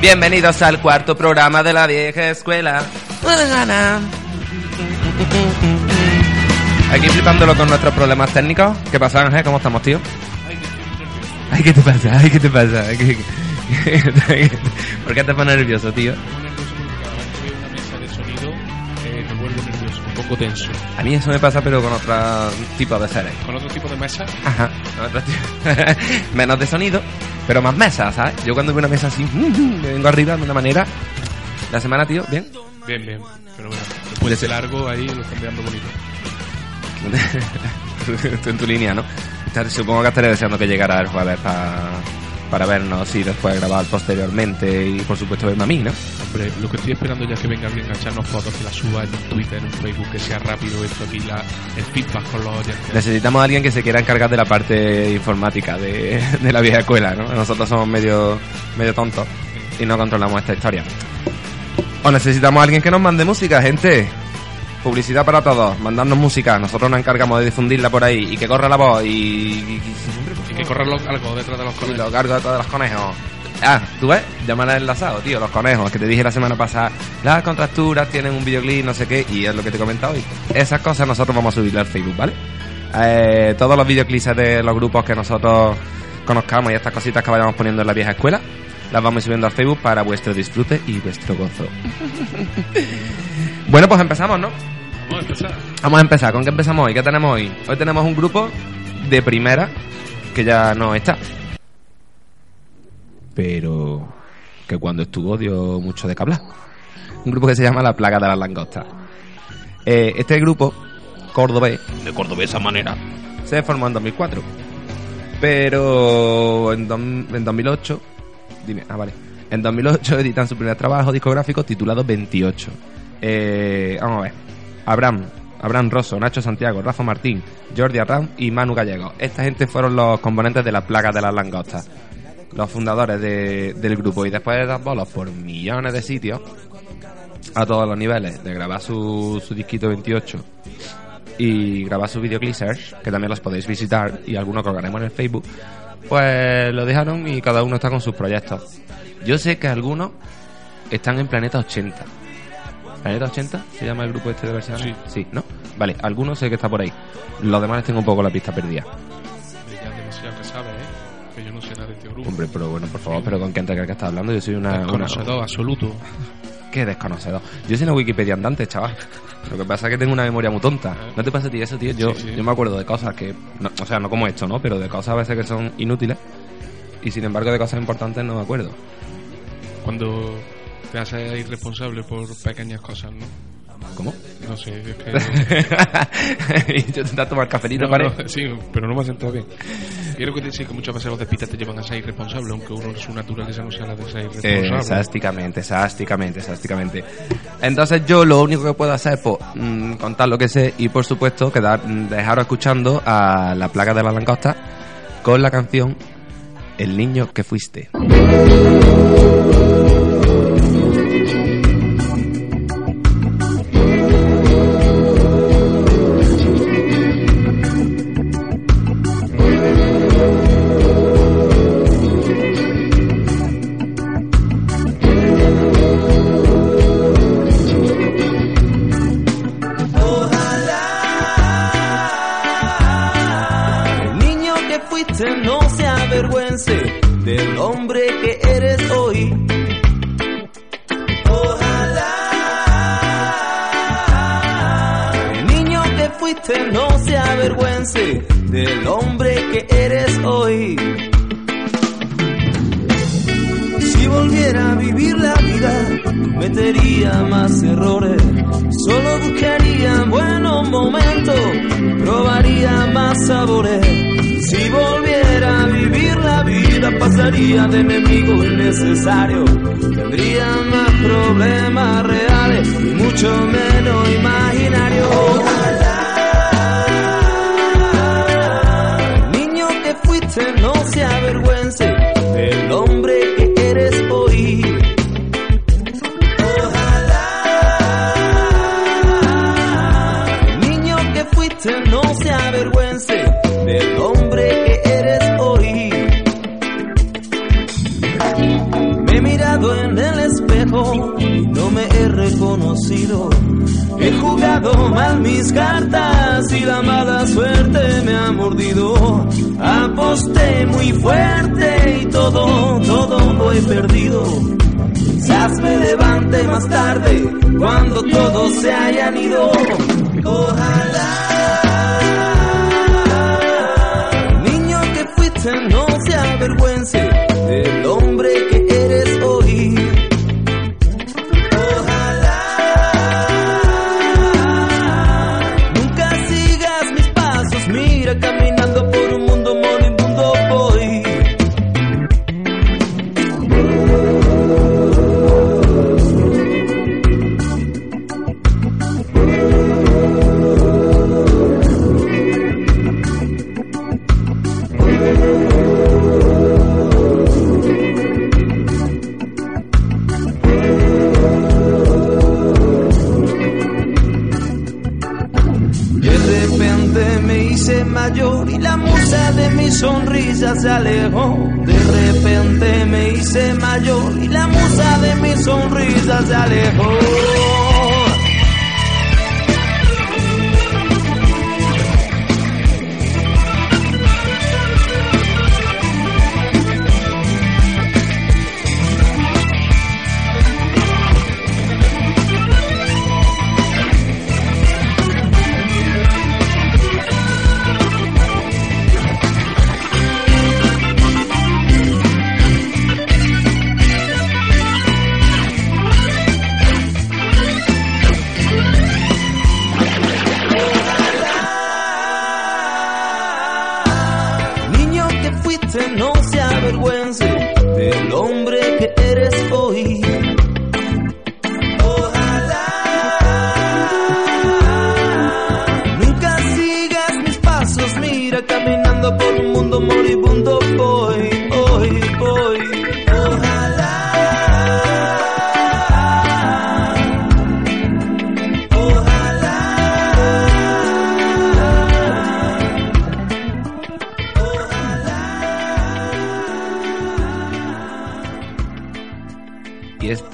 Bienvenidos al cuarto programa de la vieja escuela. Aquí flipándolo con nuestros problemas técnicos. ¿Qué pasa, Ángel? ¿Cómo estamos, tío? Ay, ¿qué te pasa? Ay, ¿qué te pasa? Ay, ¿qué- qué- ¿Por qué te pones nervioso, tío? Un poco tenso. A mí eso me pasa, pero con otro tipo de seres. Con otro tipo de mesa, Ajá. Menos de sonido, pero más mesa, ¿sabes? Yo cuando veo una mesa así, me vengo arriba de una manera. La semana, tío, bien. bien, bien. Pero bueno, después de largo ahí lo están veando bonito. Estoy en tu línea, ¿no? Supongo que estaré deseando que llegara el jueves pa- para vernos y después grabar posteriormente y por supuesto verme a mí, ¿no? Hombre, lo que estoy esperando ya es que venga alguien a echarnos fotos, que las suba en un Twitter, en un Facebook, que sea rápido esto aquí, la, el feedback con los oyentes. Necesitamos a alguien que se quiera encargar de la parte informática de, de la vieja escuela, ¿no? Nosotros somos medio, medio tontos y no controlamos esta historia. O necesitamos a alguien que nos mande música, gente. Publicidad para todos, mandarnos música. Nosotros nos encargamos de difundirla por ahí y que corra la voz y. y- y- Y que corran los- algo detrás de los y conejos. lo cargo de los conejos. Ah, tú ves, ya me han enlazado, tío, los conejos, que te dije la semana pasada. Las contracturas tienen un videoclip, no sé qué, y es lo que te he comentado hoy. Esas cosas nosotros vamos a subirle al Facebook, ¿vale? Eh, todos los videoclips de los grupos que nosotros conozcamos y estas cositas que vayamos poniendo en la vieja escuela, las vamos subiendo al Facebook para vuestro disfrute y vuestro gozo. bueno, pues empezamos, ¿no? Vamos a empezar. Vamos a empezar. ¿Con qué empezamos hoy? ¿Qué tenemos hoy? Hoy tenemos un grupo de primera que ya no está. Pero que cuando estuvo dio mucho de que hablar. Un grupo que se llama La Plaga de las Langostas. Eh, este grupo, cordobés, de cordobesa manera, se formó en 2004. Pero en, en 2008, dime, ah, vale. En 2008 editan su primer trabajo discográfico titulado 28. Eh, vamos a ver. Abraham, Abraham Rosso, Nacho Santiago, Rafa Martín, Jordi Arram y Manu Gallego. Esta gente fueron los componentes de la plaga de las langostas. Los fundadores de- del grupo. Y después de dar bolos por millones de sitios, a todos los niveles, de grabar su, su disquito 28 y grabar sus videoclips, que también los podéis visitar y algunos colgaremos en el Facebook, pues lo dejaron y cada uno está con sus proyectos. Yo sé que algunos están en Planeta 80. ¿Planeta 80 se llama el grupo este de versiones? Sí. Sí, ¿no? Vale, algunos sé que está por ahí. Los demás les tengo un poco la pista perdida. Ya demasiado que sabes, ¿eh? Que yo no sé nada de este grupo. Hombre, pero bueno, por favor, pero ¿con crees que estás hablando? Yo soy una... una Conocedor absoluto. Qué desconocedor. Yo soy una Wikipedia andante, chaval. Lo que pasa es que tengo una memoria muy tonta. ¿No te pasa a ti eso, tío? Yo, Sí, sí. yo me acuerdo de cosas que... no, o sea, no como esto, ¿no? Pero de cosas a veces que son inútiles. Y sin embargo de cosas importantes no me acuerdo. Cuando te haces irresponsable por pequeñas cosas, ¿no? ¿Cómo? No sé, es que... yo intentar tomar cafelito, No, ¿vale? no, sí, pero no me ha sentado bien. Quiero que decir que muchas veces los despistas te llevan a ser irresponsable, aunque uno su naturaleza no sea la de ser irresponsable. Exactamente, exactamente, exactamente. Entonces yo lo único que puedo hacer es pues, mm, contar lo que sé y por supuesto quedar, mm, dejaros escuchando a la plaga de la langosta con la canción El niño que fuiste.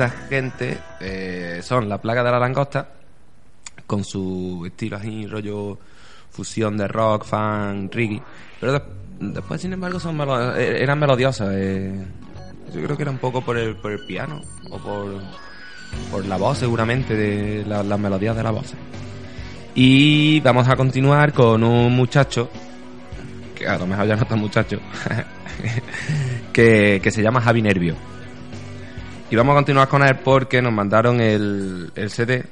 Esta gente eh, son la plaga de la langosta, con su estilo así, rollo fusión de rock, fan, reggae. Pero de- después, sin embargo, son melo- eh, eran melodiosas. eh. Yo creo que era un poco por el, por el piano o por, por la voz, seguramente, de la- las melodías de la voz. Y vamos a continuar con un muchacho, que a lo mejor ya no es tan muchacho, que, que se llama Javi Nervio. Y vamos a continuar con él porque nos mandaron el, el CD,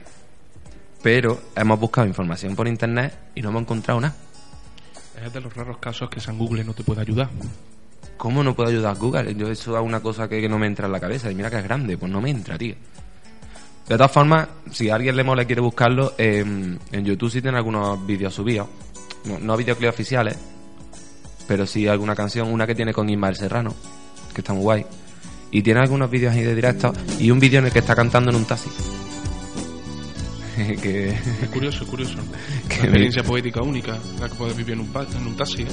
pero hemos buscado información por internet y no hemos encontrado nada. Es de los raros casos que San Google no te puede ayudar. ¿Cómo no puedo ayudar Google? Yo eso es una cosa que, que no me entra en la cabeza. Y mira que es grande, pues no me entra, tío. De todas formas, si a alguien le mola y quiere buscarlo, en, en YouTube sí tiene algunos vídeos subidos. No, no videoclips oficiales, pero sí alguna canción, una que tiene con Ismael Serrano, que está muy guay. Y tiene algunos vídeos ahí de directo y un vídeo en el que está cantando en un taxi. que Es curioso, es curioso. Que Una experiencia poética única, la que puedes vivir en un, pa- en un taxi. ¿eh?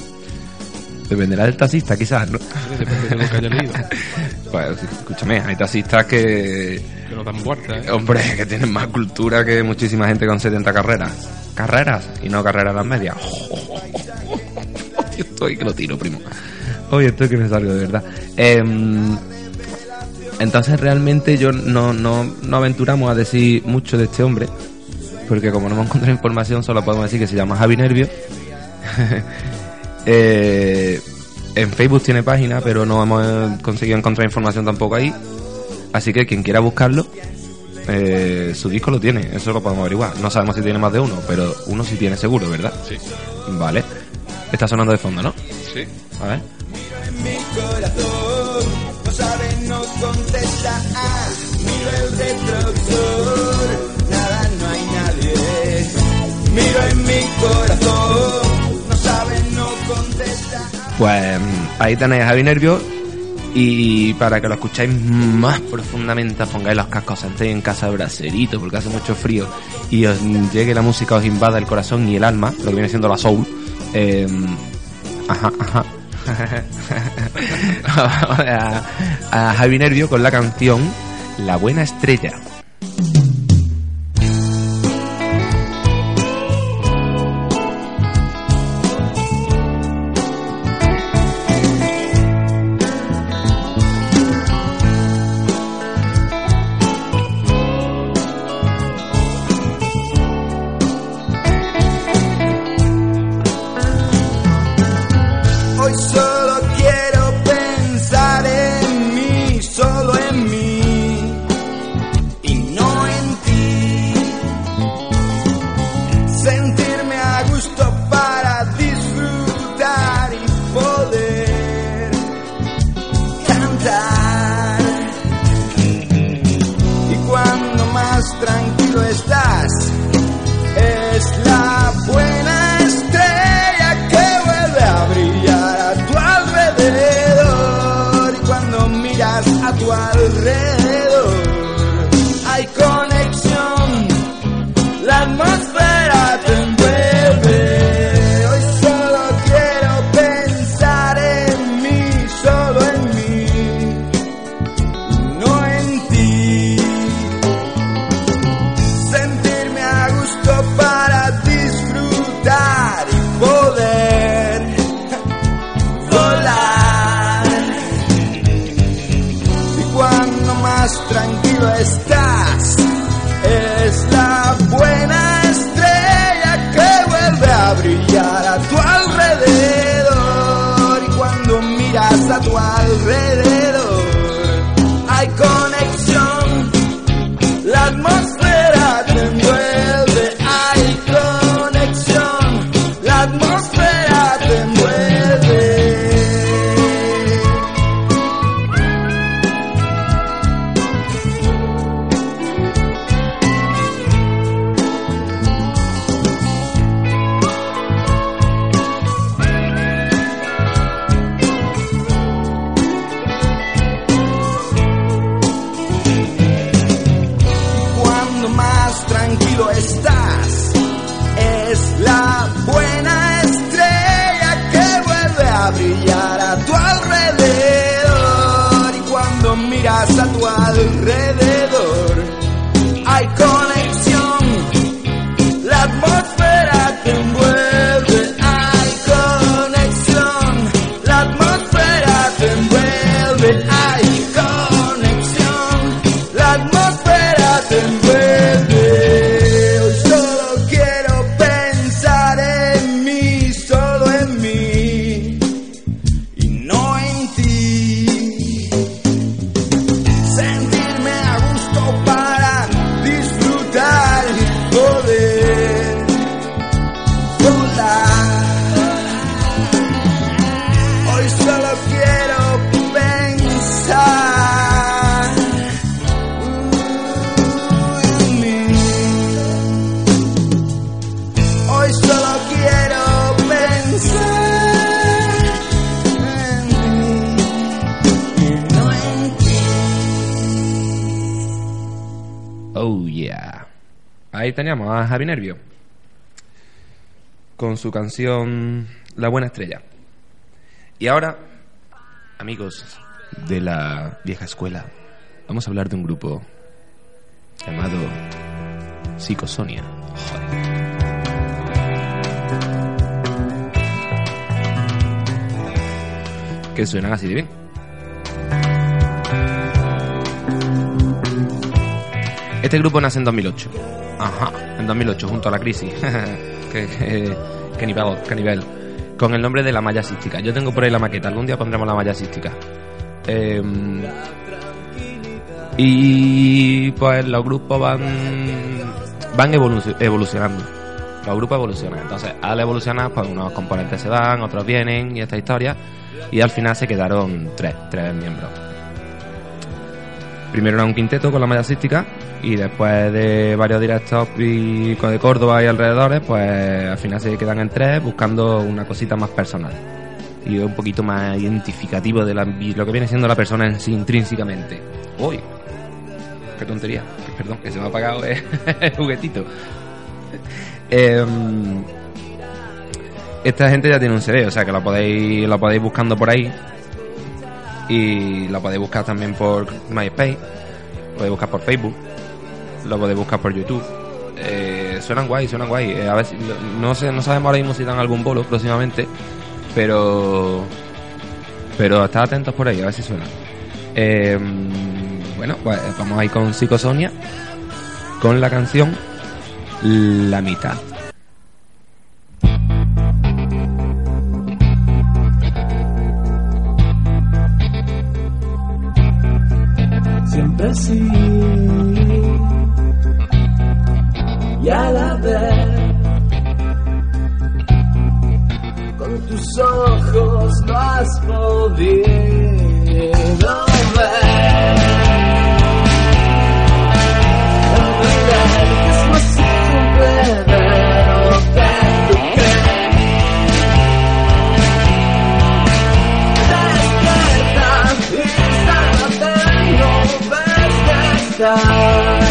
dependerá del taxista, quizás, ¿no? Depende de lo que haya leído. Pues escúchame, hay taxistas que, Que nos dan vueltas. ¿eh? Hombre, que tienen más cultura que muchísima gente con 70 carreras. Carreras y no carreras las medias. Yo estoy que lo tiro, primo. Hoy estoy que me salgo de verdad. Em, entonces realmente yo no, no, no aventuramos a decir mucho de este hombre. Porque como no hemos encontrado información, solo podemos decir que se llama Javi Nervio. Eh, en Facebook tiene página, pero no hemos conseguido encontrar información tampoco ahí. Así que quien quiera buscarlo, eh, su disco lo tiene, eso lo podemos averiguar. No sabemos si tiene más de uno, pero uno sí tiene seguro, ¿verdad? Sí, Vale. Está sonando de fondo, ¿no? sí. A ver. Contesta. Miro el nada, no hay nadie. Miro en mi corazón, no sabe, no contesta. Pues ahí tenéis a Javi Nervio. Y para que lo escucháis más profundamente, pongáis los cascos, sentéis en casa de braserito porque hace mucho frío y os llegue la música, os invada el corazón y el alma, lo que viene siendo la soul. Eh, ajá, ajá. a, a Javi Nervio con la canción La Buena Estrella. Ahí teníamos a Javi Nervio. Con su canción La Buena Estrella. Y ahora, amigos de la vieja escuela, vamos a hablar de un grupo llamado Psicosonia. Que suenan así de bien. Este grupo nace en 2008. Ajá, en 2008, junto a la crisis. que, que, que nivel, que nivel. Con el nombre de la malla sística. Yo tengo por ahí la maqueta, algún día pondremos la malla sística. Em, y pues los grupos van van evolu- evolucionando. Los grupos evolucionan. Entonces, al evolucionar, pues unos componentes se van, otros vienen y esta historia. Y al final se quedaron tres, tres miembros. Primero era un quinteto con la malla sística y después de varios directos y de Córdoba y alrededores, pues al final se quedan en tres buscando una cosita más personal y un poquito más identificativo de la- lo que viene siendo la persona en sí intrínsecamente. Uy, qué tontería, perdón, que se me ha apagado el juguetito. Em, esta gente ya tiene un CD, o sea que lo podéis, lo podéis buscando por ahí y lo podéis buscar también por MySpace, lo podéis buscar por Facebook, lo podéis buscar por YouTube. Eh, suenan guay, suenan guay. Eh, a ver si, no sé, no sabemos ahora mismo si dan algún bolo próximamente, pero pero estad atentos por ahí, a ver si suena. Eh, bueno, pues vamos a ir con Psicosonia con la canción La mitad. siempre sí. y a la vez con tus ojos no has podido ver. side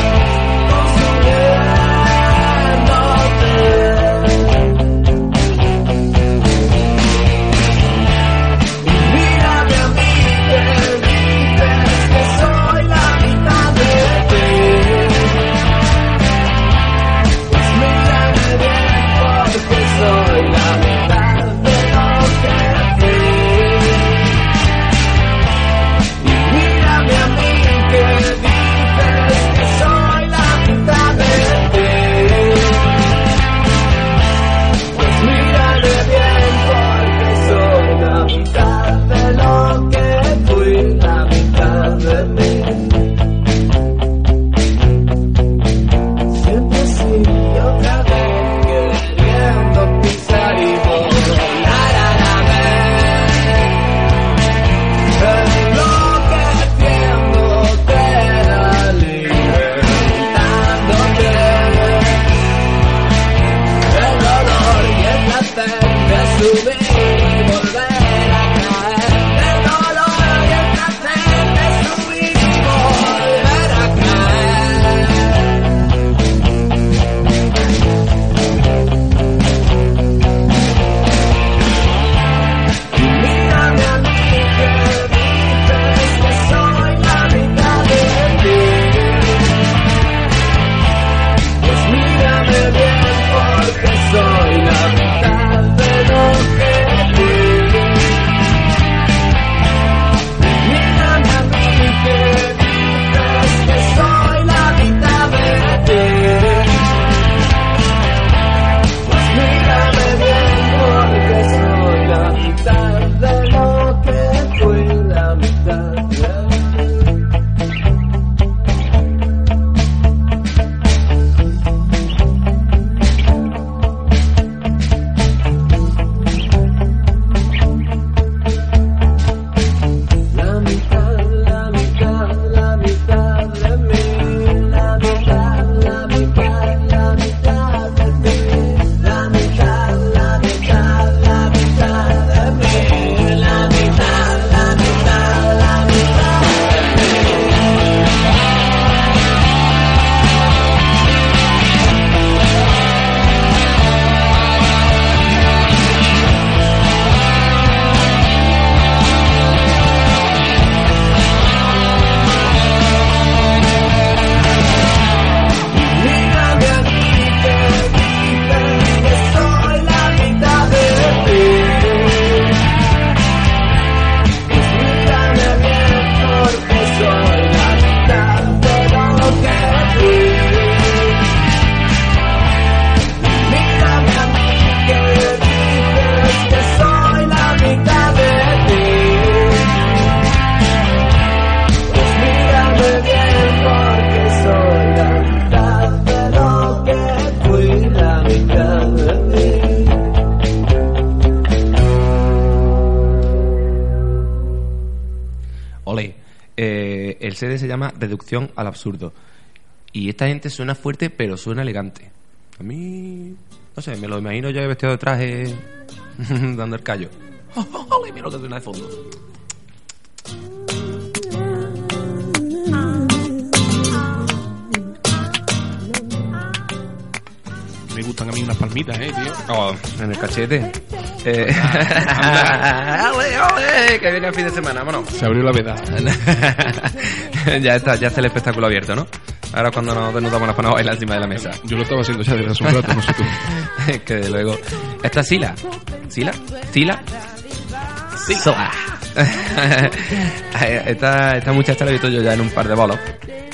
Se llama Reducción al Absurdo. Y esta gente suena fuerte, pero suena elegante. A mí. No sé, me lo imagino yo vestido de traje. dando el callo. Ole, mira lo que suena de fondo. Gustan a mí unas palmitas, eh, tío. Oh, en el cachete. Eh, ole, ole, que viene el fin de semana, vámonos. Se abrió la veda. ya está, ya está el espectáculo abierto, ¿no? Ahora cuando nos desnudamos las manos a bailar encima de la mesa. Yo lo estaba haciendo ya desde hace un rato, no sé tú. que de luego. Esta es Sila. ¿Sila? ¿Sila? Sila. esta, esta muchacha la he visto yo ya en un par de bolos.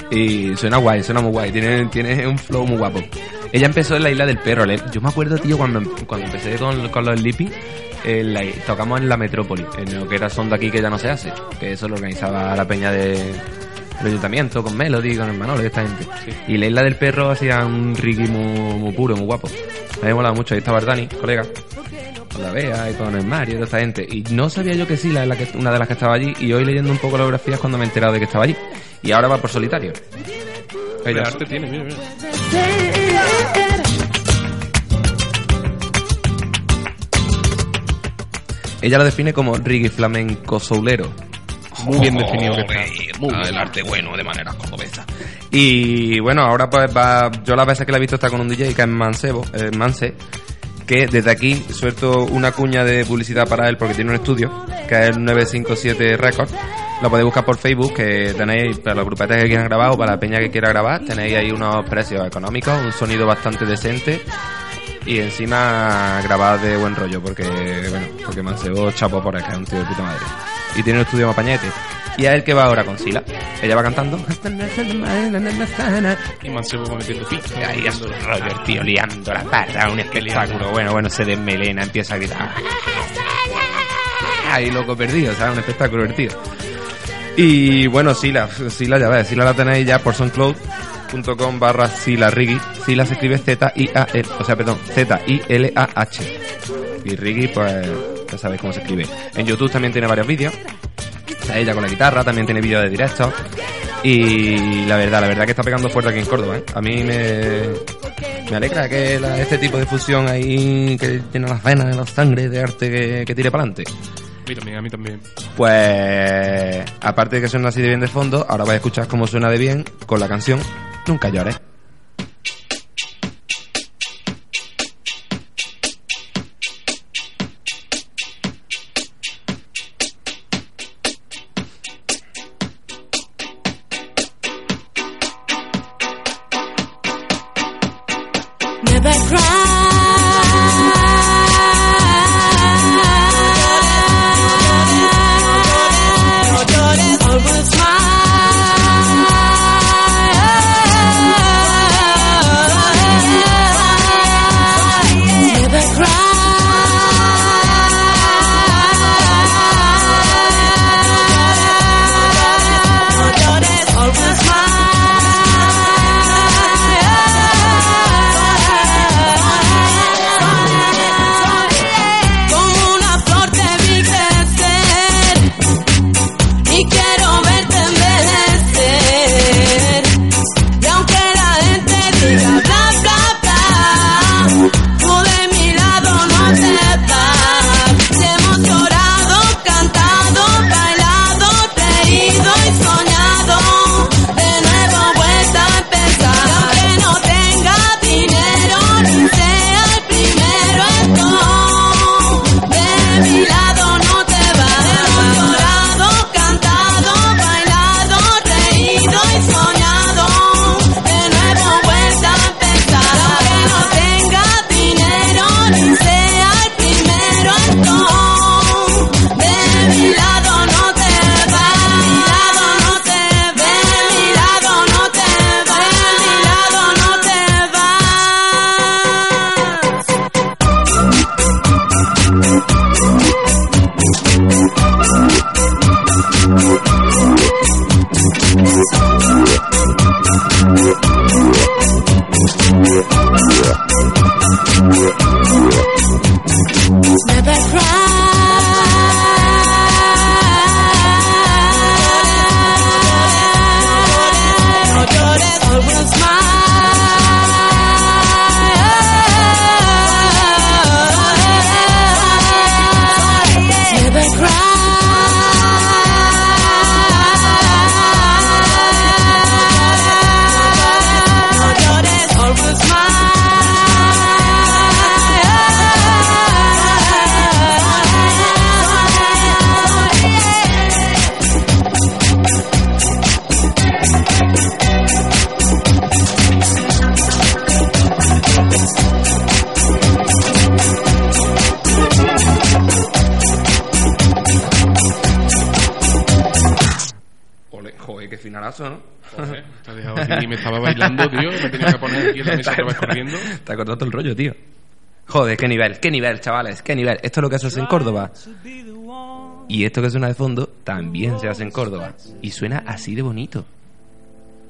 Y suena guay, suena muy guay. Tiene, tiene un flow muy guapo. Ella empezó en la isla del perro. Yo me acuerdo, tío, cuando, cuando empecé con, con los Lippy, eh, la- tocamos en la metrópoli, en lo que era son de aquí que ya no se hace. Que eso lo organizaba la peña de, del ayuntamiento, con Melody, con el Manolo y esta gente. Y la isla del perro hacía un reggae muy, muy puro, muy guapo. Me ha molado mucho. Ahí estaba Dani, colega. la Bea y con el Mario y toda esta gente. Y no sabía yo que Sila es la que, una de las que estaba allí. Y hoy leyendo un poco la biografía es cuando me he enterado de que estaba allí. Y ahora va por solitario. ¿Qué Ella- arte tiene? Mira, mira. Ella lo define como reggae flamenco soulero. Muy bien definido que está. Muy Ah, bien. el arte bueno de manera cordobesa. Y bueno, ahora pues va. Yo las veces que la he visto está con un DJ que es Mansebo, eh, Manse, que desde aquí suelto una cuña de publicidad para él porque tiene un estudio, que es el 957 Records. Lo podéis buscar por Facebook, que tenéis para los grupetes que quieran grabar o para la peña que quiera grabar, tenéis ahí unos precios económicos, un sonido bastante decente y encima grabar de buen rollo, porque bueno, porque Mansebo chapo por acá, es un tío de puta madre. Y tiene un estudio mapañete. Y es el que va ahora con Sila. Ella va cantando. Y Mansebo va metiendo pizza. Ahí a su rollo, el tío liando la parra, un espectáculo. Bueno, bueno, se desmelena, empieza a gritar. Ahí loco perdido, ¿sabes? Un espectáculo divertido. Y bueno, Sila, Sila ya ves, Sila la tenéis ya por soundcloud.com barra Sila Riggy. Sila se escribe Z-I-A-L, o sea, perdón, Z-I-L-A-H. Y Riggy, pues, ya sabéis cómo se escribe. En YouTube también tiene varios vídeos. Está ella con la guitarra, también tiene vídeos de directo. Y la verdad, la verdad que está pegando fuerte aquí en Córdoba, ¿eh? A mí me, me alegra que este tipo de fusión ahí que llena las venas, la sangre de arte que, que tire para adelante. Mira, mira, a mí también. Pues, aparte de que suena así de bien de fondo, ahora vais a escuchar cómo suena de bien con la canción Nunca llores. Bailando, tío. Me tenía que poner aquí en la mesa otra vez corriendo. Te ha cortado todo el rollo, tío. Joder, qué nivel, qué nivel, chavales, qué nivel. Esto es lo que se hace en Córdoba. Y esto que suena de fondo también se hace en Córdoba. Y suena así de bonito.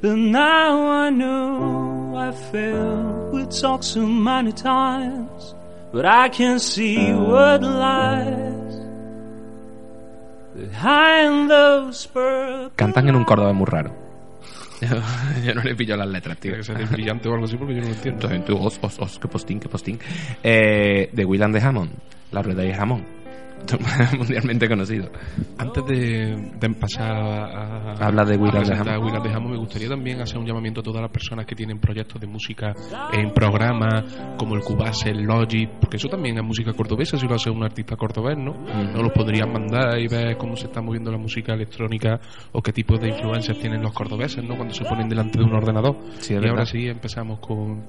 But now I know I failed. We talked so many times. but I can see what lies behind those purple Cantan en un córdoba muy raro. yo no le pillo las letras, tío. Tiene que ser brillante o algo así porque yo no lo entiendo. Entonces, tú, os, os, os, qué postín, qué postín. Eh, de William de Hammond, la rueda de jamón. Mundialmente conocido. Antes de, de pasar a, a- Habla de Will a and the presentar a Hammond. Will and the Hammond, me gustaría también hacer un llamamiento a todas las personas que tienen proyectos de música en programas como el Cubase, el Logic, porque eso también es música cordobesa si lo hace un artista cordobés, ¿no? No los podrían mandar y ver cómo se está moviendo la música electrónica o qué tipo de influencias tienen los cordobeses, ¿no? Cuando se ponen delante de un ordenador. Sí, y verdad. ahora sí empezamos con,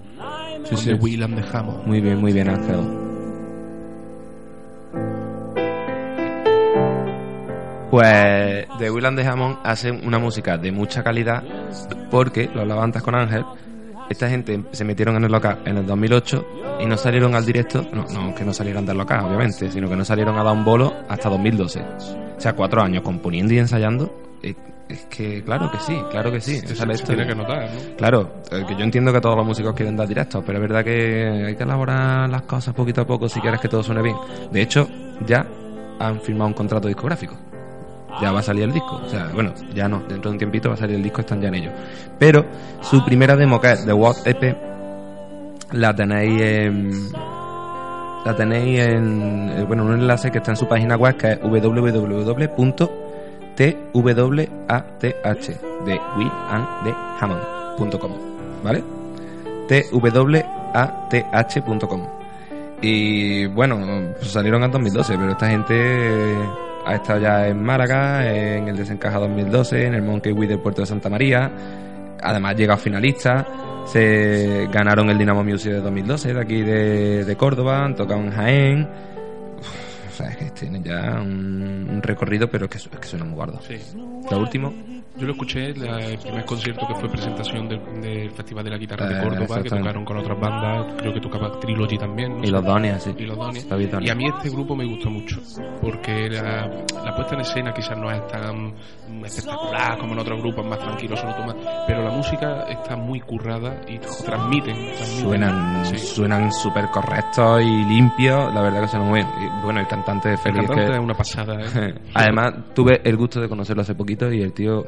Sí, con sí. The Hammond. Muy bien, muy bien, Ángel. Pues The Will and the Hammond hacen una música de mucha calidad porque, lo hablaba antes con Ángel, esta gente se metieron en el local en el 2008 y no salieron al directo, no, no que no salieran del local, obviamente, sino que no salieron a dar un bolo hasta 2012. O sea, cuatro años componiendo y ensayando. Es que, claro que sí, claro que sí. Esa es la Se tiene que notar, ¿no? Claro, eh, que yo entiendo que todos los músicos quieren dar directos, pero es verdad que hay que elaborar las cosas poquito a poco si quieres que todo suene bien. De hecho, ya han firmado un contrato discográfico. Ya va a salir el disco. O sea, bueno, ya no, dentro de un tiempito va a salir el disco, están ya en ello. Pero su primera demo, que es The What EP, la tenéis en. La tenéis en. eh, Bueno, un enlace que está en su página web que es www.twath de Will and the Hammond.com, ¿vale? twath.com. Y bueno, pues salieron en 2012, pero esta gente ha estado ya en Málaga, en el Desencaja 2012, en el Monkey With del Puerto de Santa María. Además, llegado finalista. Se ganaron el Dinamo Music de 2012 de aquí de, de Córdoba, han tocado en Jaén. Uf, o sea, es que tienen ya un, un recorrido, pero es que, es que suena muy guardo. Sí. Lo último, Yo lo escuché la- el primer concierto que fue presentación del, del Festival de la Guitarra de Eh, Córdoba, que tocaron con otras bandas, creo que tocaba Trilogy también. no y los Donia, sí. y los Donia. Y a mí este grupo me gustó mucho, porque la, la puesta en escena quizás no es tan espectacular como en otros grupos más tranquilos, solo toma, pero la música está muy currada y transmiten. transmiten. Suenan Sí. suenan súper correctos y limpios, la verdad que suenan muy bien. Y, bueno, el cantante de El Félix cantante que- es una pasada. ¿eh? Además, tuve el gusto de conocerlo hace poquito y el tío.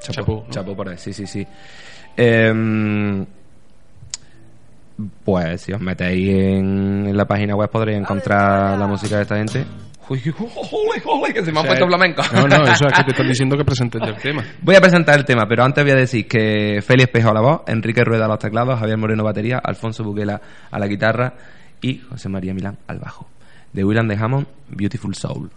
Chapó, ¿no? chapó por ahí, sí, sí, sí. Em, pues si os metéis en, en la página web podréis encontrar la música de esta gente. Uy, jole, jole, que se me ha O sea, puesto flamenco. No, no, eso es que te están diciendo que presentes el tema. Voy a presentar el tema, pero antes voy a decir que Félix Espejo a la voz, Enrique Rueda a los teclados, Javier Moreno batería, Alfonso Buguela a la guitarra y José María Milán al bajo. De William de Hammond, Beautiful Soul.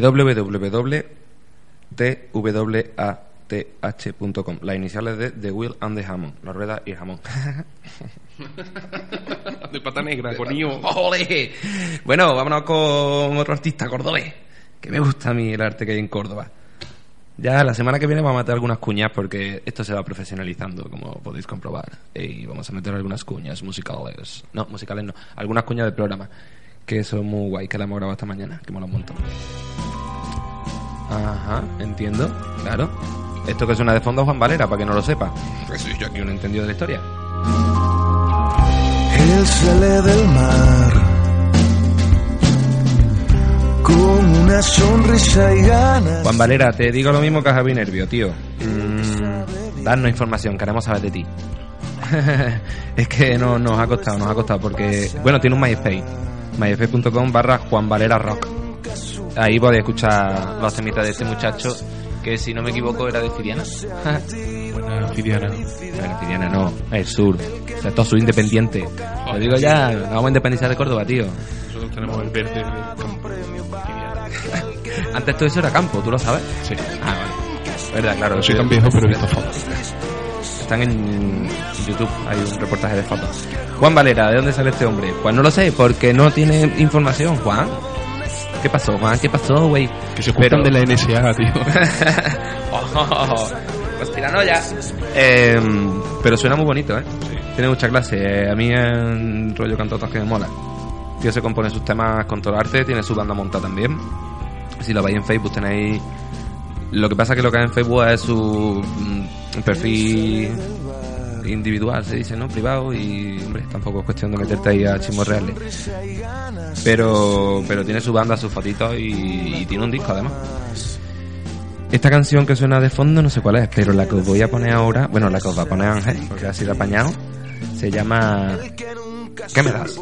www.twath.com. Las iniciales de The Will and the Hammond. La rueda y el jamón. De pata negra. ¡Ole! Bueno, vámonos con otro artista cordobés. Que me gusta a mí el arte que hay en Córdoba. Ya la semana que viene vamos a meter algunas cuñas porque esto se va profesionalizando, como podéis comprobar. Y vamos a meter algunas cuñas musicales. No, musicales no. Algunas cuñas del programa. Que son muy guay, que la hemos grabado esta mañana, que mola un montón. Ajá, entiendo, claro. Esto que suena de fondo es Juan Valera, para que no lo sepa. Pues soy yo aquí un entendido de la historia. Él sale del mar con una sonrisa y ganas. Juan Valera, te digo lo mismo que a Javi Nervio, tío. Mm, danos información, queremos saber de ti. es que no, nos ha costado, nos ha costado, porque, bueno, tiene un MySpace. MySpace.com barra Juan Valera Rock. Ahí podéis escuchar los temitas de este muchacho, que si no me equivoco era de Firiana. Buena Fidiana. Bueno, Firiana no, el sur. O sea, todo sur independiente. Lo digo ya, nos vamos a independizar de Córdoba, tío. Nosotros tenemos el verde del campo. Fidiana. Antes todo eso era campo, ¿tú lo sabes? Sí. Ah, vale. Verdad, claro. No soy tan viejo, pero he visto fotos. Están en YouTube, hay un reportaje de fotos. Juan Valera, ¿de dónde sale este hombre? Pues no lo sé, porque no tiene información, Juan. ¿Qué pasó, Juan? ¿Qué pasó, güey? Que se ocupan de la NSA, tío. oh. Eh, pero suena muy bonito, ¿eh? Tiene mucha clase. Eh, a mí en rollo cantautas que me mola. Tío se compone sus temas con todo arte, tiene su banda montada también. Si lo veis en Facebook tenéis... Lo que pasa es que lo que hay en Facebook es su mm, perfil individual, se dice, ¿no? Privado y, hombre, tampoco es cuestión de meterte ahí a chismorrearle. Pero, pero tiene su banda, sus fotitos y, y tiene un disco además. Esta canción que suena de fondo no sé cuál es, pero la que os voy a poner ahora, bueno, la que os va a poner Ángel, porque ha sido apañado, se llama ¿Qué me das?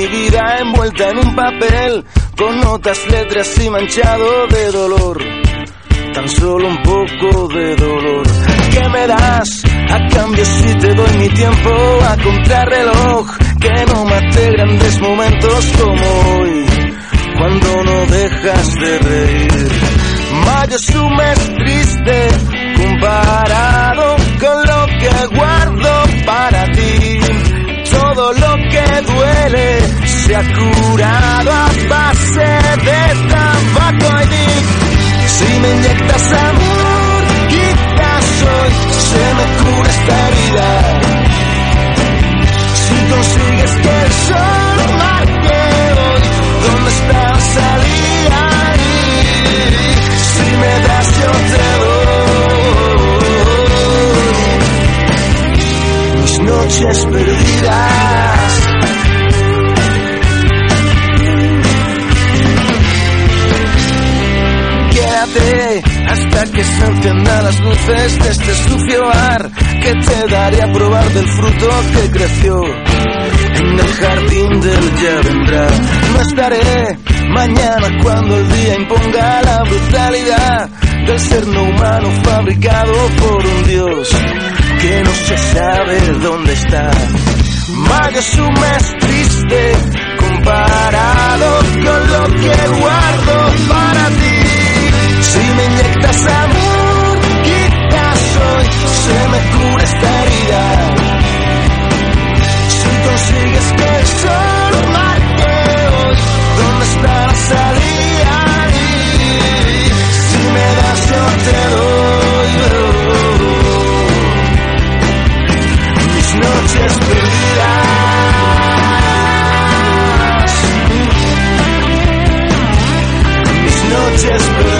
Mi vida envuelta en un papel con notas, letras y manchado de dolor. Tan solo un poco de dolor. ¿Qué me das? A cambio si te doy mi tiempo a contrarreloj. Que no mate grandes momentos como hoy. Cuando no dejas de reír. Mayo es un mes triste comparado con lo que guardo para. Lo que duele se ha curado a base de tabaco y dick. Si me inyectas amor, quizás hoy se me cura esta herida. Si consigues que el sol marque hoy, ¿dónde está la salida? Noches perdidas. Quédate hasta que se enciendan las luces de este sucio bar que te daré a probar del fruto que creció en el jardín del ya vendrá. No estaré mañana cuando el día imponga la brutalidad del ser no humano fabricado por un dios que no se sabe dónde está. Mayo es triste comparado con lo que guardo para ti. Si me inyectas amor, quizás hoy se me cura esta herida. Si consigues que el sol marque hoy, ¿dónde está la salida? Si me das yo te las noches perdidas. Mis noches perdidas.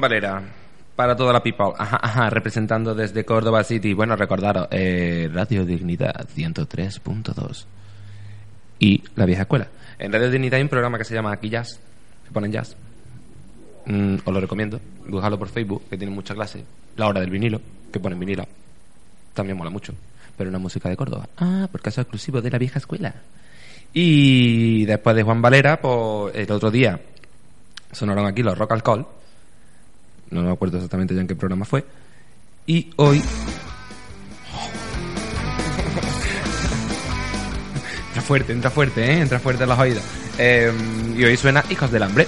Valera, para toda la people, representando desde Córdoba City. Bueno, recordaros, eh, Radio Dignidad 103.2 y La Vieja Escuela. En Radio Dignidad hay un programa que se llama Aquí Jazz, que ponen jazz. Mm, os lo recomiendo, buscadlo por Facebook, que tiene mucha clase. La hora del vinilo, que ponen vinilo. También mola mucho. Pero una música de Córdoba. Ah, eso es exclusivo de La Vieja Escuela. Y después de Juan Valera, pues el otro día sonaron aquí los Rock Alcohol. No me acuerdo exactamente ya en qué programa fue. Y hoy. entra fuerte, entra fuerte, ¿eh? Entra fuerte en las oídas. Eh, y hoy suena Hijos del Hambre.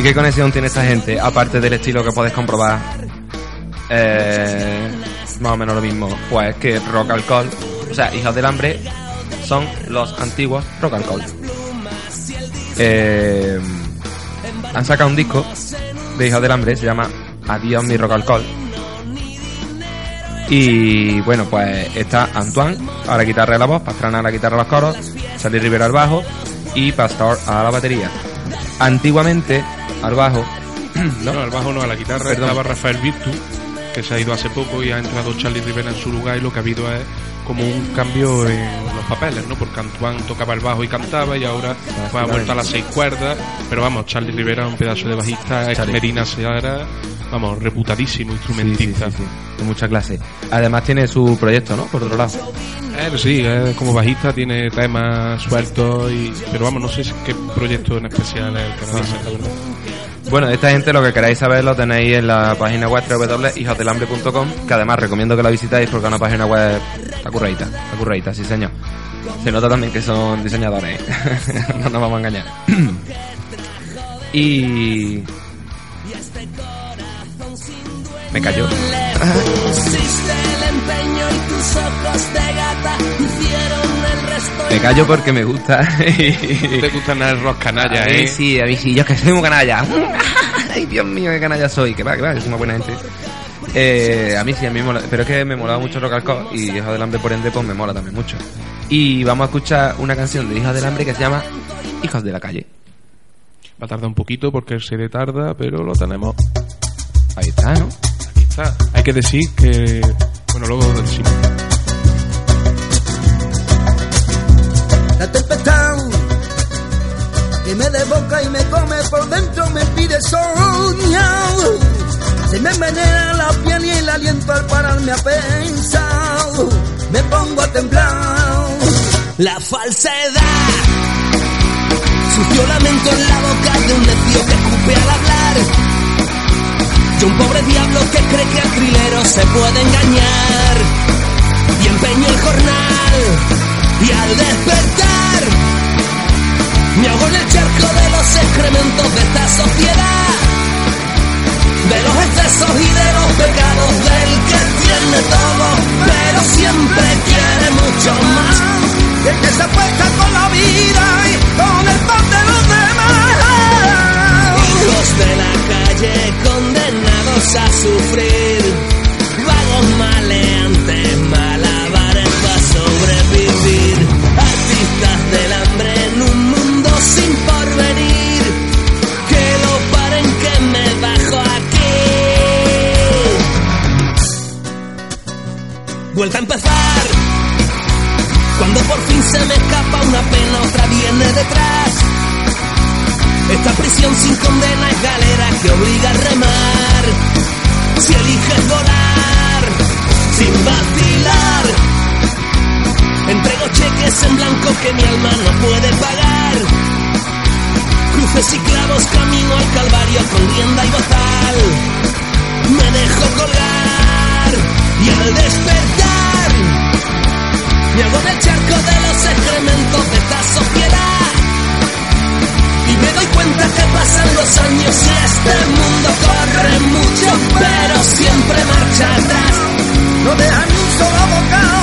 ¿Y qué conexión tiene esta gente? Aparte del estilo que podéis comprobar. Eh, más o menos lo mismo. Pues que Rock Alcohol, o sea, Hijos del Hambre, son los antiguos Rock Alcohol. Eh, han sacado un disco de Hijos del Hambre, se llama Adiós mi Rock Alcohol. Y bueno, pues está Antoine a la guitarra y la voz, Pastrana a la guitarra y los coros, Charlie Rivera al bajo y Pastor a la batería. Antiguamente, al bajo, No, al bajo no, a la guitarra Perdón. estaba Rafael Virtu, que se ha ido hace poco y ha entrado Charlie Rivera en su lugar y lo que ha habido es como un cambio en los papeles, ¿no? Porque Antoine tocaba el bajo y cantaba y ahora pues, ha vuelto a las seis cuerdas, pero vamos, Charlie Rivera un pedazo de bajista, ex. Medina Seara, vamos, reputadísimo sí, instrumentista. sí, sí, con mucha clase. Además tiene su proyecto, ¿no? Por otro lado. Eh, sí, eh, como bajista tiene temas sueltos, y, pero vamos, no sé si- qué proyecto en especial es el que realiza, la verdad. Bueno, esta gente lo que queráis saber lo tenéis en la página web www.hijosdelambre.com que además recomiendo que la visitáis porque es una página web está curradita, sí señor. Se nota también que son diseñadores, ¿eh? no nos vamos a engañar. y... el resto. Me callo porque me gusta. ¿Te gustan el rock canalla, a mí eh? sí, a mí sí, yo que soy muy canalla. Ay, Dios mío, qué canalla soy. Que va, que va, que soy una buena gente. Eh, a mí sí, a mí me mola. Pero es que me molaba mucho Rock Alcohol y Hijos del Hambre, por ende, pues me mola también mucho. Y vamos a escuchar una canción de Hijos del Hambre que se llama Hijos de la Calle. Va a tardar un poquito porque se le tarda, pero lo tenemos. Ahí está, ¿no? Hay que decir que. Bueno, luego lo decimos. La tempestad que me desboca y me come por dentro me pide soñar. Se me envenena la piel y el aliento al pararme a pensar. Me pongo a temblar. La falsedad. Sucio lamento en la boca de un necio que escupe al hablar. De un pobre diablo que cree que al trilero se puede engañar. Y empeño el jornal. Y al despertar, me ahogo en el charco de los excrementos de esta sociedad. De los excesos y de los pecados del que tiene todo, pero siempre quiere mucho más. El que se apuesta con la vida y con el pan de los demás. Hijos de la a sufrir, vagos maleantes, malabares para sobrevivir, artistas del hambre en un mundo sin porvenir, que lo paren que me bajo aquí. Vuelta a empezar, cuando por fin se me escapa una pena, otra viene detrás. Esta prisión sin condena es galera que obliga a remar. Si eliges volar, sin vacilar, entrego cheques en blanco que mi alma no puede pagar. Cruces y clavos camino al calvario con rienda y bozal. Me dejo colgar y al despertar me hago del charco de los excrementos de esta sociedad. Me doy cuenta que pasan los años y este mundo corre mucho, pero siempre marcha atrás. No dejan un solo bocado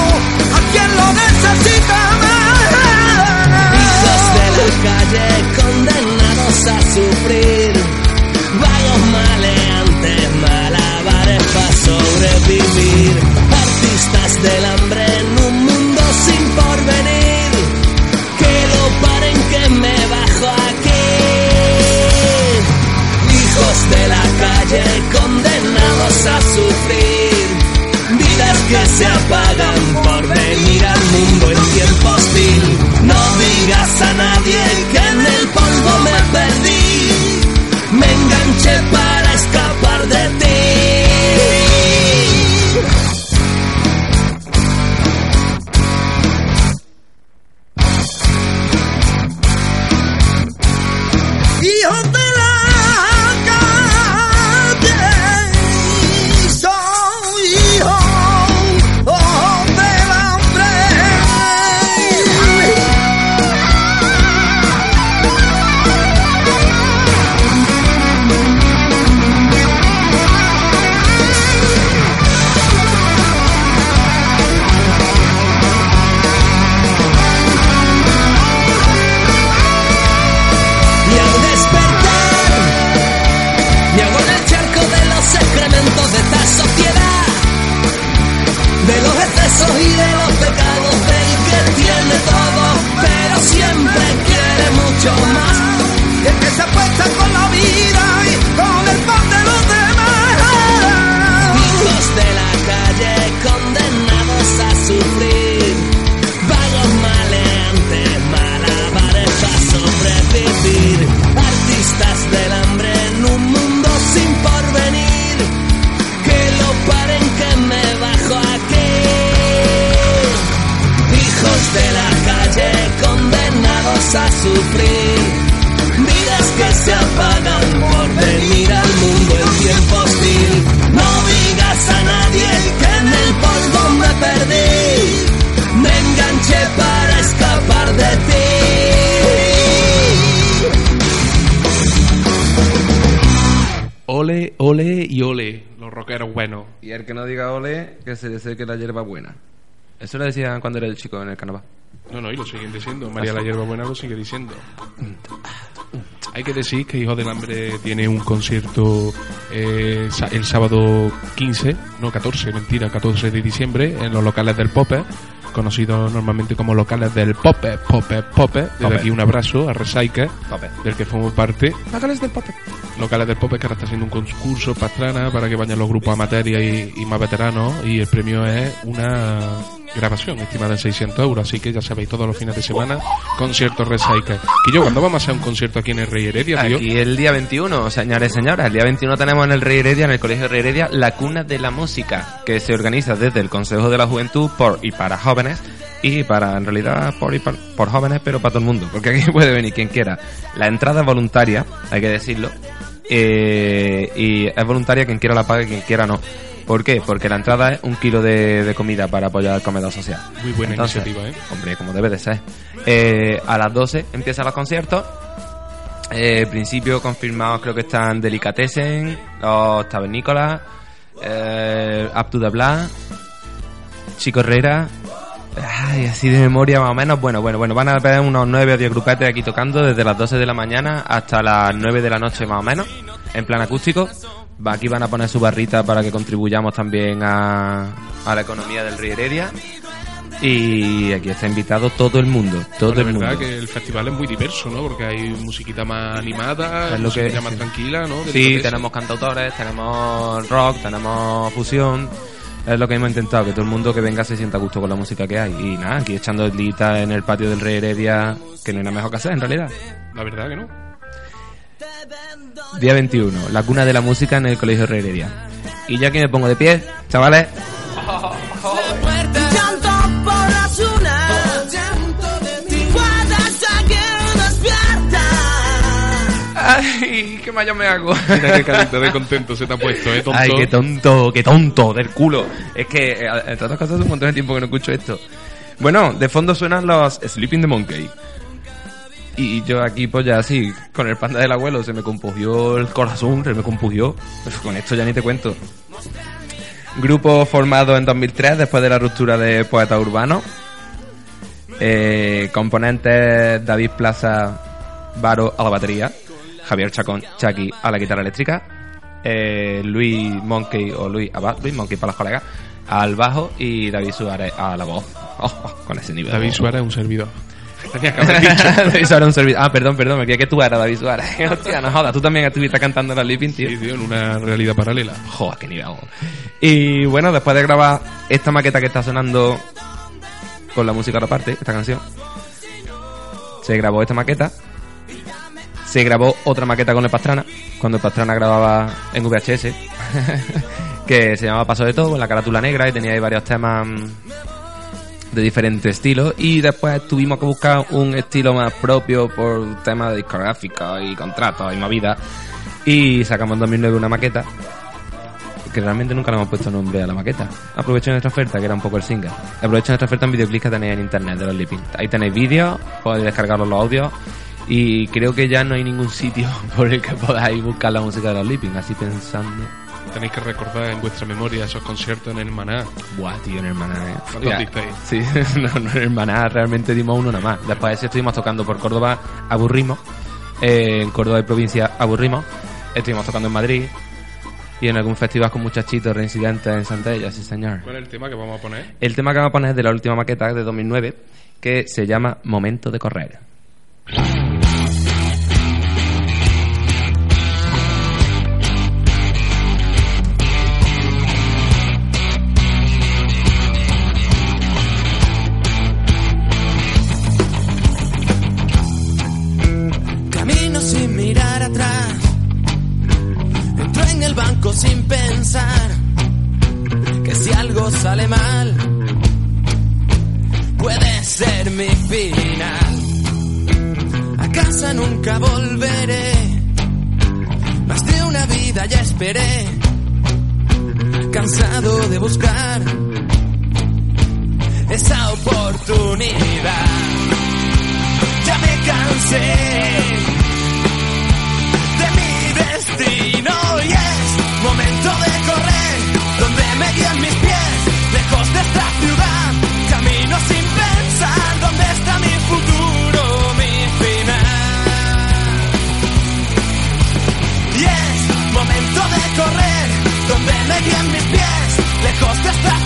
a quien lo necesita más. Hijos de la calle condenados a sufrir, vagos maleantes, malabares para sobrevivir, condenados a sufrir. Vidas que se apagan por venir al mundo en tiempo hostil. No digas a nadie que no vida. Y el que no diga ole, que se dice que la hierba buena. Eso lo decían cuando era el chico en el carnaval. No, no, y lo siguen diciendo. María la Hierba Buena lo sigue diciendo. Hay que decir que Hijo del Hambre tiene un concierto eh, el sábado 15, no 14, mentira, 14 de diciembre en los locales del Pope, conocidos normalmente como locales del Pope, Pope, Pope. Desde Pope. aquí un abrazo a Resaike, Pope. del que formo parte. Locales del Pope. Locales del Pope que ahora está haciendo un concurso pastrana para que vayan los grupos amateurs y, y más veteranos y el premio es una grabación estimada en 600 euros así que ya sabéis todos los fines de semana concierto Recycle que yo cuando vamos a hacer un concierto aquí en el Rey Heredia tío Aquí el día 21, señores y señoras, el día 21 tenemos en el Rey Heredia, en el Colegio Rey Heredia, la cuna de la música, que se organiza desde el Consejo de la Juventud por y para jóvenes, y para, en realidad, por y par- por jóvenes, pero para todo el mundo, porque aquí puede venir quien quiera. La entrada es voluntaria, hay que decirlo, eh, y es voluntaria quien quiera la pague, quien quiera no. ¿Por qué? Porque la entrada es un kilo de, de comida para apoyar el comedor social. Muy buena Entonces, iniciativa, ¿eh? Hombre, como debe de ser. Eh, a las 12 empiezan los conciertos. Eh, principio confirmados creo que están Delicatessen, los Tabernícolas, eh, Up to the Black, Chico Herrera. Ay, así de memoria más o menos. Bueno, bueno, bueno, van a ver unos 9 o 10 grupetes aquí tocando desde las 12 de la mañana hasta las 9 de la noche más o menos, en plan acústico. Aquí van a poner su barrita para que contribuyamos también a, a la economía del Río Heredia. Y aquí está invitado todo el mundo, todo la el verdad mundo. que el festival es muy diverso, ¿no? Porque hay musiquita más animada, Es lo que- musiquita más sí. tranquila, ¿no? Sí, tenemos cantautores, tenemos rock, tenemos fusión. Es lo que hemos intentado, que todo el mundo que venga se sienta a gusto con la música que hay. Y nada, aquí echando el dita en el patio del Rey Heredia, que no hay nada mejor que hacer en realidad. La verdad que no. Día 21, la cuna de la música en el Colegio Rey Heredia. Y yo aquí me pongo de pie, chavales. Llanto por las unas, puedes seguir despierta. ¡Ay, qué mayo me hago! Mira qué carita de contento se te ha puesto, ¿eh, tonto? Ay, qué tonto, qué tonto, del culo. Es que, eh, entre otras cosas, hace un montón de tiempo que no escucho esto. Bueno, de fondo suenan los Sleeping the Monkey. Y yo aquí, pues ya así, con el panda del abuelo, se me compugió el corazón, se me compugió. Pues con esto ya ni te cuento. Grupo formado en 2003 después de la ruptura de Poeta Urbano. Eh, componentes David Plaza Varo a la batería, Javier Chacón Chaki a la guitarra eléctrica, eh, Luis Monkey o Luis Abad, Luis Monkey para los colegas, al bajo y David Suárez a la voz. Oh, oh, con ese nivel. David Suárez un servidor. Un servidor. Ah, perdón, perdón, me creía que tú eras David Suárez. Hostia, no jodas, tú también estuviste cantando la Sleeping, tío. Sí, tío, en una realidad paralela. Joder, qué nivel. Y bueno, después de grabar esta maqueta que está sonando con la música aparte, esta canción, se grabó esta maqueta. Se grabó otra maqueta con el Pastrana, cuando el Pastrana grababa en VHS, que se llamaba Paso de Todo, la carátula negra y tenía ahí varios temas mm, de diferentes estilos. Y después tuvimos que buscar un estilo más propio por temas de discográfica y contratos y movidas. Y sacamos en 2009 una maqueta que realmente nunca le hemos puesto nombre a la maqueta. Aprovecho nuestra oferta, que era un poco el single. Aprovecho nuestra oferta en videoclips que tenéis en internet de los Lipping. Ahí tenéis vídeos, podéis descargar los audios. Y creo que ya no hay ningún sitio por el que podáis buscar la música de los Lipping. Así pensando. Tenéis que recordar en vuestra memoria esos conciertos en el Maná. Buah, tío, en Hermaná, eh. ¿Cuántos disteis? Sí, no, no, en Hermaná realmente dimos uno nada más. Después de ese estuvimos tocando por Córdoba, aburrimos. Eh, en Córdoba y provincia, aburrimos. Estuvimos tocando en Madrid. Y en algún festival con muchachitos reincidentes en Santella, sí señor. ¿Cuál es el tema que vamos a poner? El tema que vamos a poner es de la última maqueta de 2009, que se llama Momento de correr. Esperé, cansado de buscar esa oportunidad. Ya me cansé lejos de esta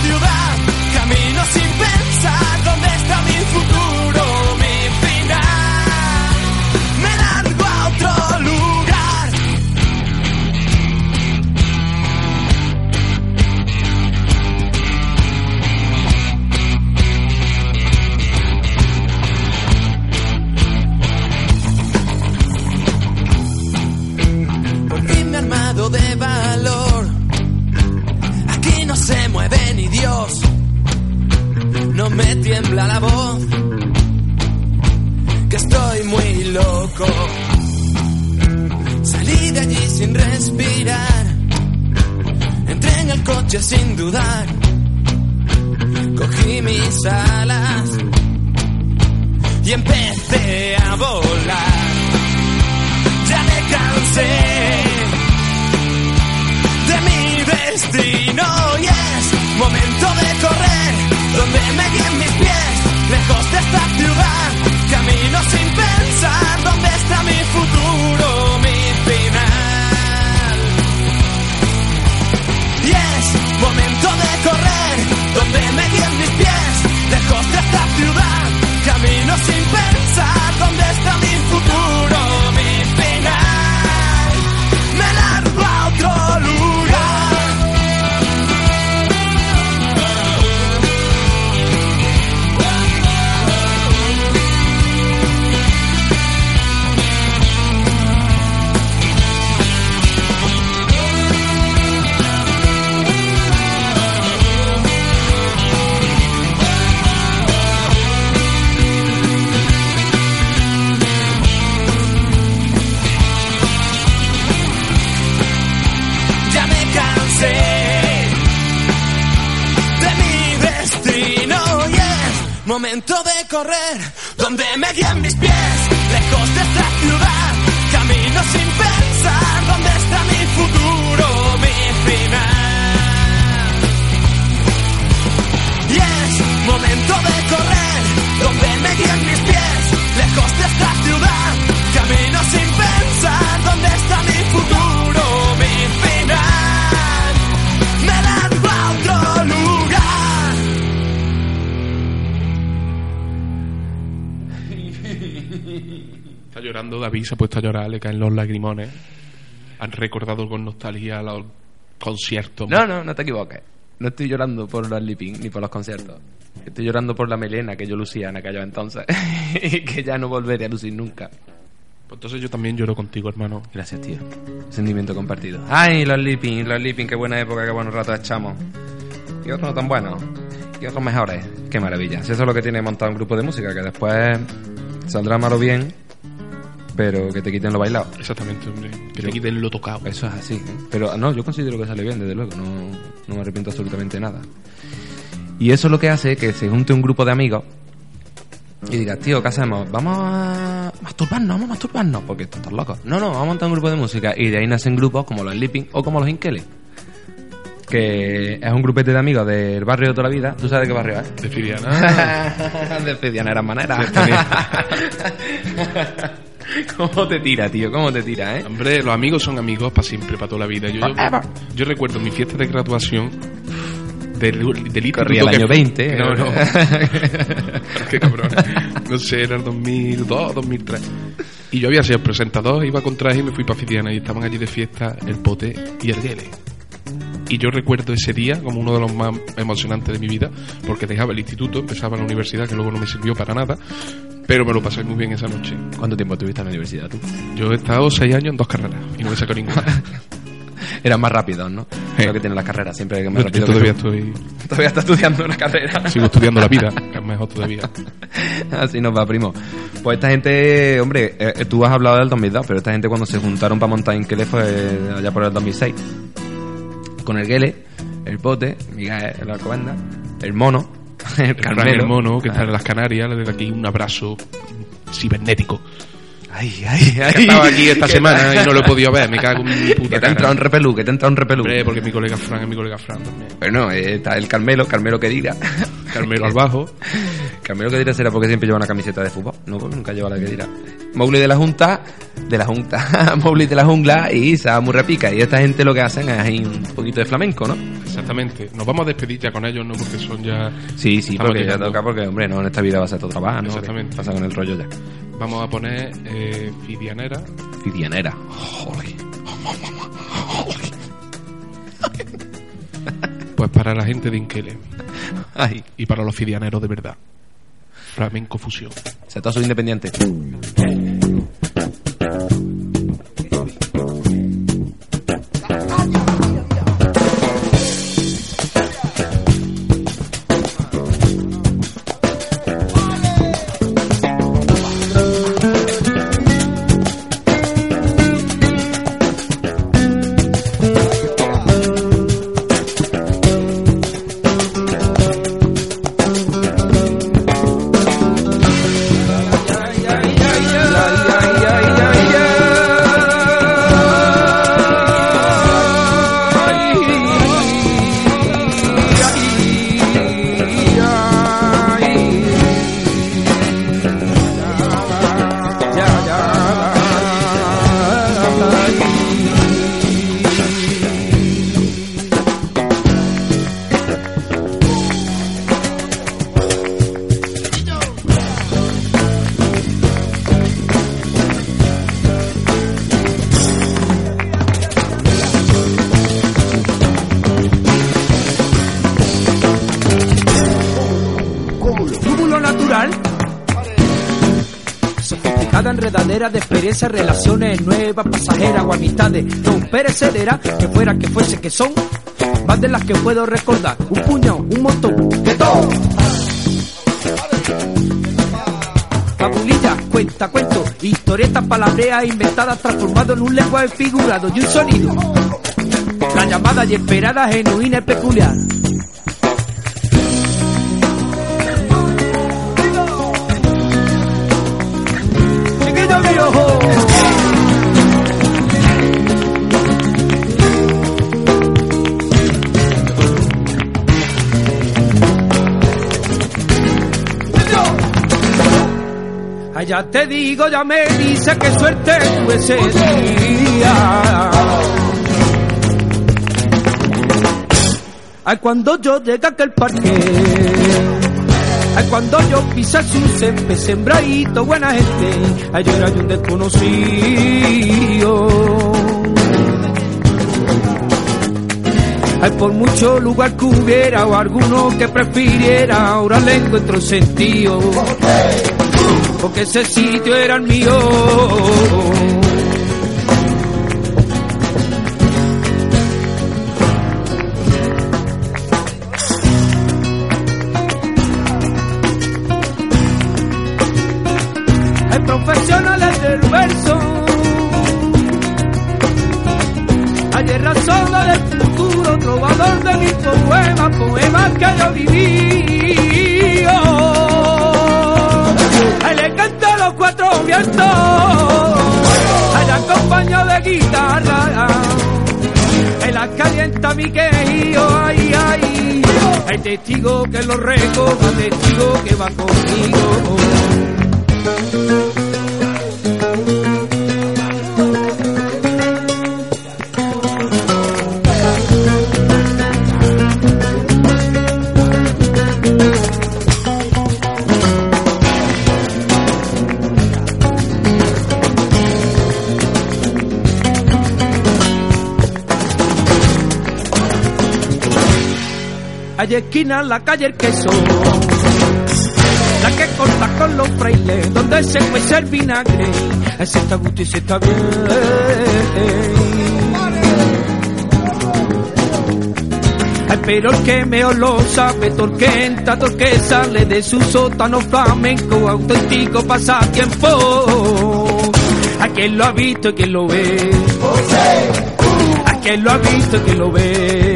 donde me guían mis pies, lejos de esta David, se ha puesto a llorar, le caen los lagrimones. Han recordado con nostalgia los conciertos. No, no, no te equivoques. No estoy llorando por los sleeping ni por los conciertos. Estoy llorando por la melena que yo lucía en aquellos entonces y que ya no volveré a lucir nunca. Pues entonces yo también lloro contigo, hermano. Gracias, tío. Sentimiento compartido. Ay, los sleeping, los sleeping, qué buena época, qué buenos ratos echamos. Y otros no tan buenos. Y otros mejores. Qué maravilla. Si eso es lo que tiene montado un grupo de música, que después saldrá malo bien, pero que te quiten lo bailado. Exactamente, hombre. Que Yo- te quiten lo tocado. Eso es así. ¿eh? Pero no, yo considero que sale bien, desde luego. No, no me arrepiento absolutamente de nada. Y eso es lo que hace que se junte un grupo de amigos y digas, tío, ¿qué hacemos? Vamos a masturbarnos, vamos a masturbarnos, porque esto estás loco. No, no, vamos a montar un grupo de música. Y de ahí nacen grupos como los Sleeping o como los Inkele. Que es un grupete de amigos del barrio de toda la vida. ¿Tú sabes de qué barrio es? De Filiana. de Fidianera manera. ¿Cómo te tira, tío? ¿Cómo te tira, eh? Hombre, los amigos son amigos para siempre, para toda la vida. Yo, yo, recuerdo mi fiesta de graduación del, del Corría el que- año 20, ¿eh? No, no. Qué cabrón. No sé, era el 2002, 2003. Y yo había sido el presentador, iba con traje y me fui para Fitiana y estaban allí de fiesta el pote y el Gele. Y yo recuerdo ese día como uno de los más emocionantes de mi vida, porque dejaba el instituto, empezaba la universidad, que luego no me sirvió para nada, pero me lo pasé muy bien esa noche. ¿Cuánto tiempo estuviste en la universidad tú? Yo he estado seis años en dos carreras y no me saco ninguna. Eran más rápidos, ¿no? Sí. Lo que tienen las carreras, siempre que más Yo rápido. que todavía tú. estoy, Todavía está estudiando una carrera. sigo estudiando la vida, que es mejor todavía. Así nos va, primo. Pues esta gente, hombre, eh, eh, tú has hablado del 2002, pero esta gente cuando se juntaron para montar Inkele fue allá por el 2006. Con el Gele, el Pote, Miguel, el el Mono, el El Carmelo. el mono, que está en las Canarias, le doy aquí un abrazo cibernético. Ay, ay, ay. Que estaba aquí esta semana y no lo he podido ver, me cago en mi puta Que te ha entrado un repelú, que te ha entrado un repelú. Hombre, porque mi colega Fran es mi colega Fran también. Bueno, eh, está el Carmelo, Carmelo que diga. Carmelo al bajo. Carmelo que dirá será porque siempre lleva una camiseta de fútbol. No, porque nunca lleva la que dirá. Mowgli de la Junta, de la Junta, Mowgli de la Jungla y Samu Repica. Y esta gente lo que hacen es ahí un poquito de flamenco, ¿no? Exactamente. Nos vamos a despedir ya con ellos, ¿no? Porque son ya... Sí, sí, porque ya llegando. toca, porque, hombre, no, en esta vida va a ser todo trabajo, ¿no? Exactamente. Pasa con el rollo ya. Vamos a poner eh, Fidianera. Fidianera. Pues para la gente de Inkele Ay, y para los fidianeros de verdad. Flamenco fusión. se todos independiente. Enredadera de experiencias, relaciones nuevas, pasajeras o amistades no perecederas, que fuera que fuese que son, más de las que puedo recordar, un puñado, un montón, de todo. Fabulillas, cuenta, cuento, historietas, palabreas inventadas, transformado en un lenguaje figurado y un sonido. La llamada y esperada, genuina y peculiar. Allá te digo, ya me dice que suerte tuve ese día. Ay, cuando yo llegué a aquel parque. Ay, cuando yo pisé su césped sembradito, buena gente. Ay, yo era yo un desconocido. Ay, por mucho lugar que hubiera o alguno que prefiriera, ahora le encuentro sentido. Porque ese sitio era el mío. Hay profesionales del verso. Hay razón del futuro, trovador de mis poemas, poemas que yo viví. Calienta mi quejío, ay, ay. Hay testigo que lo recoja, testigo que va conmigo. Esquina la calle El Queso, la que corta con los frailes, donde se cuece el vinagre, se está gusto y se está bien. pero el que mejor lo sabe, torquenta, torque sale de su sótano flamenco, auténtico pasatiempo. A quien lo ha visto y quien lo ve. A quien lo ha visto y quien lo ve.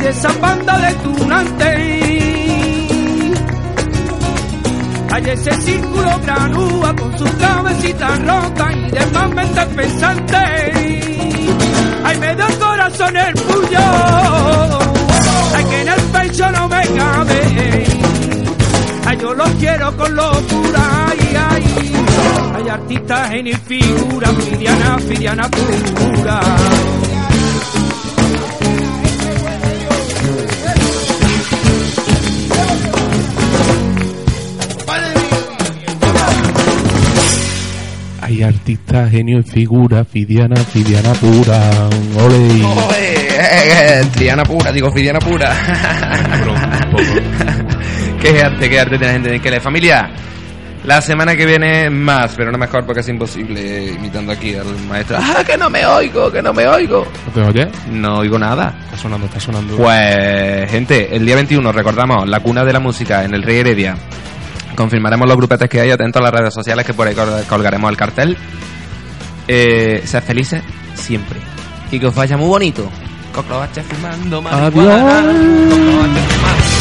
Hay esa banda de tunantes. Hay ese círculo granúa con sus cabecitas rotas y demás mentes pensantes. Hay medio corazón el puyo. Hay que en el pecho no me cabe. Ay, yo los quiero con locura. Ay, ay. Hay artistas en figura, filiana, filiana pura. Hay artistas, genio y figura, fidiana, fidiana pura. Ole. Eh, eh, Triana pura, digo Fidiana pura. Qué arte, qué arte tiene la gente. Que le familia. La semana que viene más, pero no mejor porque es imposible eh, imitando aquí al maestro. ¡Ah, que no me oigo, que no me oigo! ¿No te oyes? No oigo nada. Está sonando, está sonando. Pues, gente, el día 21 recordamos la cuna de la música en el Rey Heredia. Confirmaremos los grupetes que hay, atentos a las redes sociales que por ahí col- colgaremos el cartel. Eh, sed felices siempre. Y que os vaya muy bonito. Coclobache fumando marihuana. Adiós. Coclobache fumando